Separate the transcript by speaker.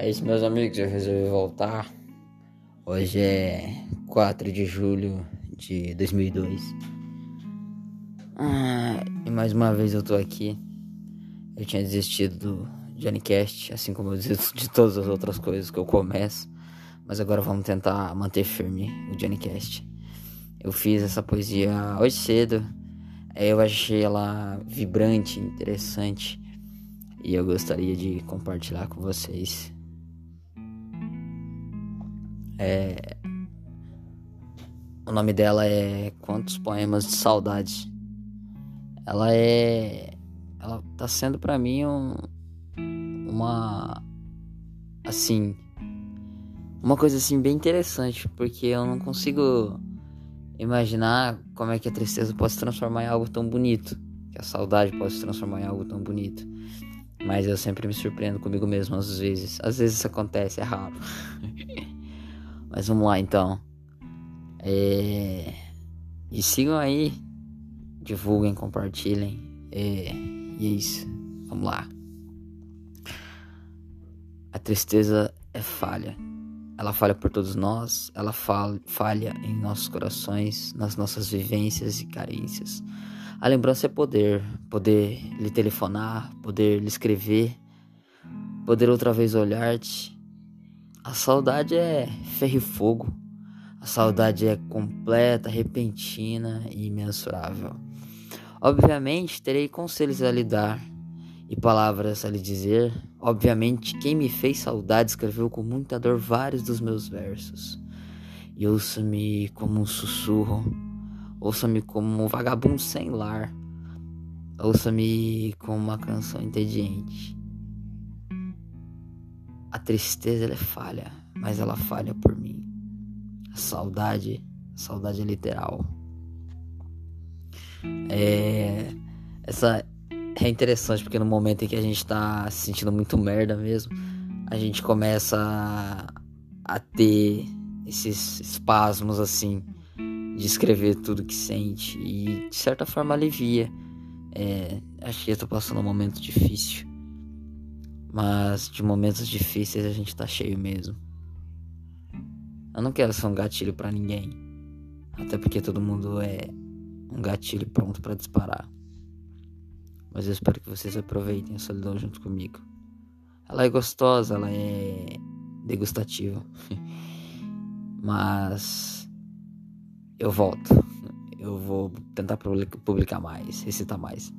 Speaker 1: É isso, meus amigos. Eu resolvi voltar. Hoje é 4 de julho de 2002. Ah, e mais uma vez eu tô aqui. Eu tinha desistido do Johnny Cast, assim como eu desisto de todas as outras coisas que eu começo. Mas agora vamos tentar manter firme o Johnny Cast. Eu fiz essa poesia hoje cedo. Eu achei ela vibrante, interessante. E eu gostaria de compartilhar com vocês. É... O nome dela é Quantos Poemas de Saudade. Ela é. Ela tá sendo para mim um... uma. Assim. Uma coisa assim bem interessante, porque eu não consigo imaginar como é que a tristeza pode se transformar em algo tão bonito. Que a saudade pode se transformar em algo tão bonito. Mas eu sempre me surpreendo comigo mesmo às vezes. Às vezes isso acontece, é raro. Mas vamos lá então. É... E sigam aí. Divulguem, compartilhem. É... E é isso. Vamos lá. A tristeza é falha. Ela falha por todos nós, ela falha em nossos corações, nas nossas vivências e carências. A lembrança é poder, poder lhe telefonar, poder lhe escrever, poder outra vez olhar-te, a saudade é ferro e fogo. A saudade é completa, repentina e imensurável. Obviamente, terei conselhos a lhe dar e palavras a lhe dizer. Obviamente, quem me fez saudade escreveu com muita dor vários dos meus versos. E ouça-me como um sussurro, ouça-me como um vagabundo sem lar, ouça-me como uma canção entediante. Tristeza ela é falha, mas ela falha por mim. A saudade, a saudade é literal. É, essa é interessante porque no momento em que a gente tá se sentindo muito merda mesmo, a gente começa a, a ter esses espasmos assim de escrever tudo que sente e de certa forma alivia. É, acho que eu tô passando um momento difícil. Mas de momentos difíceis a gente tá cheio mesmo. Eu não quero ser um gatilho para ninguém. Até porque todo mundo é um gatilho pronto para disparar. Mas eu espero que vocês aproveitem a solidão junto comigo. Ela é gostosa, ela é degustativa. Mas eu volto. Eu vou tentar publicar mais, recitar mais.